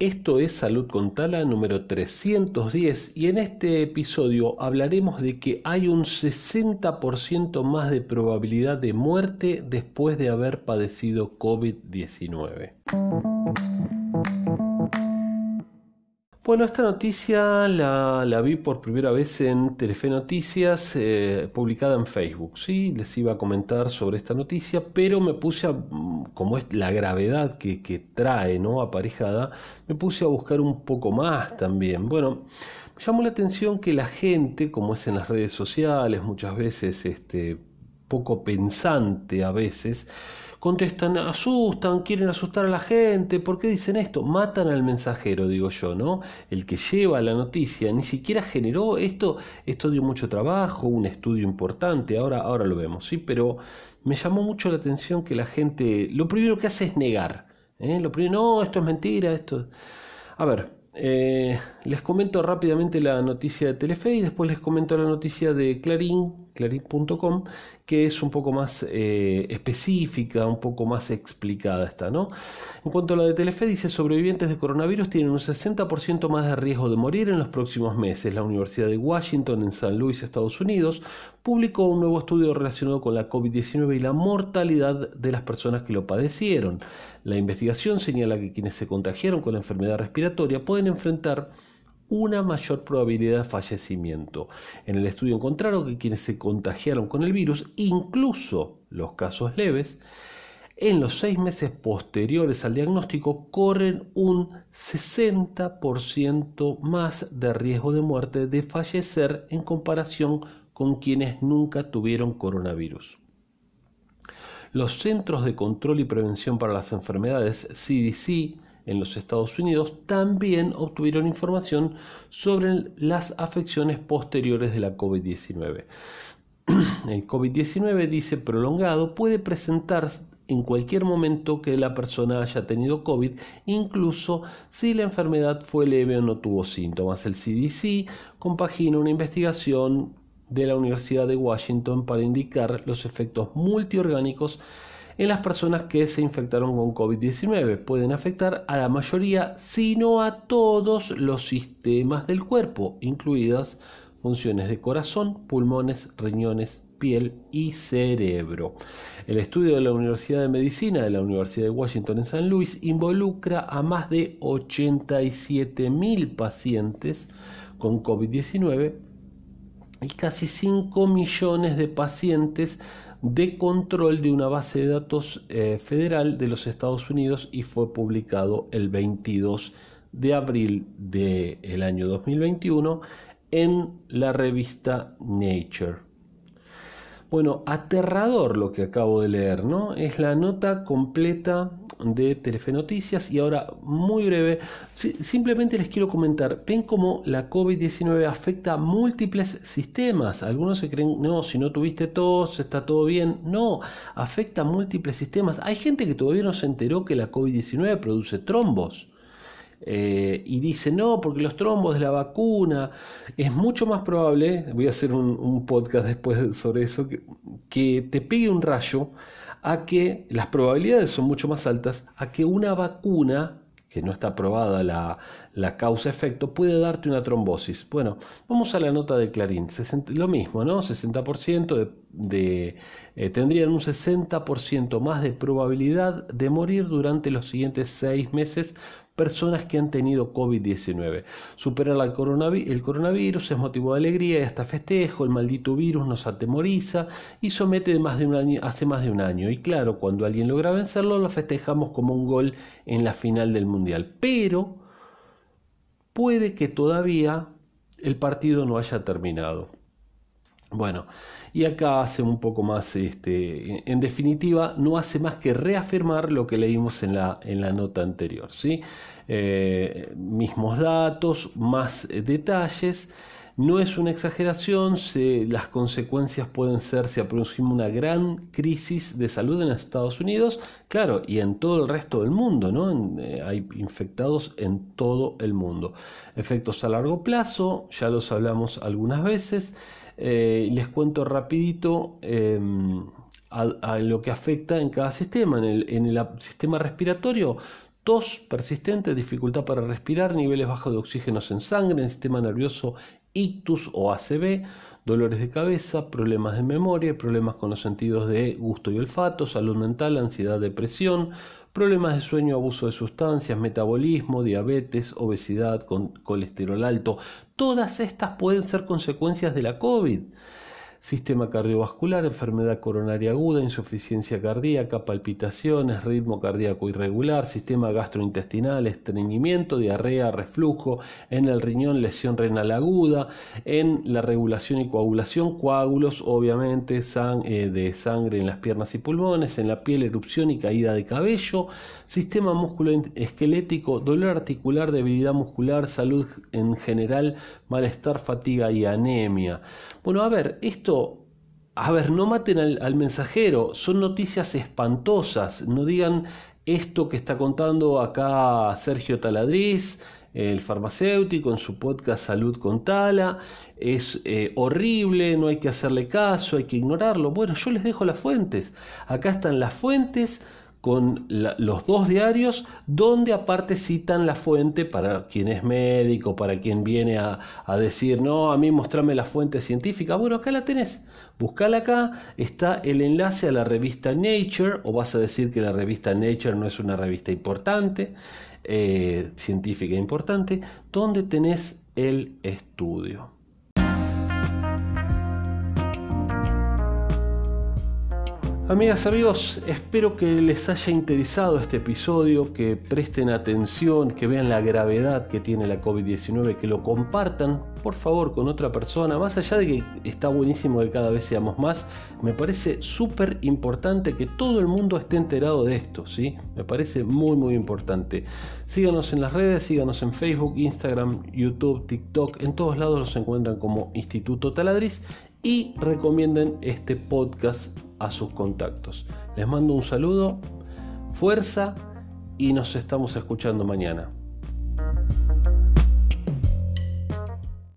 Esto es Salud con Tala número 310 y en este episodio hablaremos de que hay un 60% más de probabilidad de muerte después de haber padecido COVID-19. Bueno, esta noticia la, vi por primera vez en Telefe Noticias, eh, publicada en Facebook. Sí, les iba a comentar sobre esta noticia, pero me puse a, como es la gravedad que, trae, ¿no? Aparejada, me puse a buscar un poco más también. Bueno, me llamó la atención que la gente, como es en las redes sociales, muchas veces, este, poco pensante a veces, contestan, asustan, quieren asustar a la gente, ¿por qué dicen esto? Matan al mensajero, digo yo, ¿no? El que lleva la noticia, ni siquiera generó esto, esto dio mucho trabajo, un estudio importante, ahora, ahora lo vemos, ¿sí? Pero me llamó mucho la atención que la gente, lo primero que hace es negar, ¿eh? Lo primero, no, esto es mentira, esto... A ver, eh, les comento rápidamente la noticia de Telefe y después les comento la noticia de Clarín, clarín.com, que es un poco más eh, específica, un poco más explicada esta, ¿no? En cuanto a la de Telefe, dice sobrevivientes de coronavirus tienen un 60% más de riesgo de morir en los próximos meses. La Universidad de Washington en San Luis, Estados Unidos, publicó un nuevo estudio relacionado con la COVID-19 y la mortalidad de las personas que lo padecieron. La investigación señala que quienes se contagiaron con la enfermedad respiratoria pueden enfrentar una mayor probabilidad de fallecimiento. En el estudio encontraron que quienes se contagiaron con el virus, incluso los casos leves, en los seis meses posteriores al diagnóstico corren un 60% más de riesgo de muerte de fallecer en comparación con quienes nunca tuvieron coronavirus. Los Centros de Control y Prevención para las Enfermedades, CDC, en los Estados Unidos también obtuvieron información sobre las afecciones posteriores de la COVID-19. El COVID-19, dice prolongado, puede presentarse en cualquier momento que la persona haya tenido COVID, incluso si la enfermedad fue leve o no tuvo síntomas. El CDC compagina una investigación de la Universidad de Washington para indicar los efectos multiorgánicos en las personas que se infectaron con COVID-19. Pueden afectar a la mayoría, sino a todos los sistemas del cuerpo, incluidas funciones de corazón, pulmones, riñones, piel y cerebro. El estudio de la Universidad de Medicina de la Universidad de Washington en San Luis involucra a más de 87.000 pacientes con COVID-19 y casi 5 millones de pacientes de control de una base de datos eh, federal de los Estados Unidos y fue publicado el 22 de abril del año 2021 en la revista Nature. Bueno, aterrador lo que acabo de leer, ¿no? Es la nota completa de Telefe Noticias y ahora muy breve, simplemente les quiero comentar, ven cómo la COVID-19 afecta a múltiples sistemas. Algunos se creen, no, si no tuviste tos, está todo bien. No, afecta a múltiples sistemas. Hay gente que todavía no se enteró que la COVID-19 produce trombos. Eh, y dice, no, porque los trombos de la vacuna, es mucho más probable, voy a hacer un, podcast después sobre eso, que, te pegue un rayo a que las probabilidades son mucho más altas a que una vacuna que no está probada la, causa-efecto, puede darte una trombosis. Bueno, vamos a la nota de Clarín. lo mismo, ¿no? 60% de, eh, tendrían un 60% más de probabilidad de morir durante los siguientes seis meses personas que han tenido COVID-19. Superar el coronavirus es motivo de alegría y hasta festejo, el maldito virus nos atemoriza y somete hace más de un año. Y claro, cuando alguien logra vencerlo, lo festejamos como un gol en la final del Mundial. Pero puede que todavía el partido no haya terminado. Bueno, y acá hace un poco más, este, en definitiva, no hace más que reafirmar lo que leímos en la, en la nota anterior. ¿sí? Eh, mismos datos, más detalles. No es una exageración, las consecuencias pueden ser si aproxima una gran crisis de salud en Estados Unidos, claro, y en todo el resto del mundo, ¿no? Eh, hay infectados en todo el mundo. Efectos a largo plazo, ya los hablamos algunas veces. Eh, les cuento rapidito em, a, lo que afecta en cada sistema. En el, en el sistema respiratorio, tos persistente, dificultad para respirar, niveles bajos de oxígeno en sangre, en el sistema nervioso ictus o ACV, dolores de cabeza, problemas de memoria, problemas con los sentidos de gusto y olfato, salud mental, ansiedad, depresión, problemas de sueño, abuso de sustancias, metabolismo, diabetes, obesidad, con colesterol alto. Todas estas pueden ser consecuencias de la COVID sistema cardiovascular, enfermedad coronaria aguda, insuficiencia cardíaca, palpitaciones, ritmo cardíaco irregular, sistema gastrointestinal, estreñimiento, diarrea, reflujo, en el riñón lesión renal aguda, en la regulación y coagulación, coágulos, obviamente eh, de sangre en las piernas y pulmones, en la piel erupción y caída de cabello, sistema musculoesquelético, dolor articular, debilidad muscular, salud en general, malestar, fatiga y anemia. Bueno, a ver, esto, a ver, no maten al, mensajero, son noticias espantosas, no digan esto que está contando acá Sergio Taladriz, el farmacéutico, en su podcast Salud con Tala, es eh, horrible, no hay que hacerle caso, hay que ignorarlo. Bueno, yo les dejo las fuentes. Acá están las fuentes con los dos diarios donde aparte citan la fuente para quien es médico, para quien viene a, decir, no, a mí mostrame la fuente científica. Bueno, acá la tenés, buscala acá, está el enlace a la revista Nature, o vas a decir que la revista Nature no es una revista importante, eh, científica importante, donde tenés el estudio. Amigas, amigos, espero que les haya interesado este episodio, que presten atención, que vean la gravedad que tiene la COVID-19, que lo compartan, por favor, con otra persona. Más allá de que está buenísimo que cada vez seamos más, me parece súper importante que todo el mundo esté enterado de esto, ¿sí? Me parece muy, muy importante. Síganos en las redes, síganos en Facebook, Instagram, YouTube, TikTok, en todos lados los encuentran como Instituto Taladriz y recomienden este podcast a sus contactos. Les mando un saludo, fuerza y nos estamos escuchando mañana.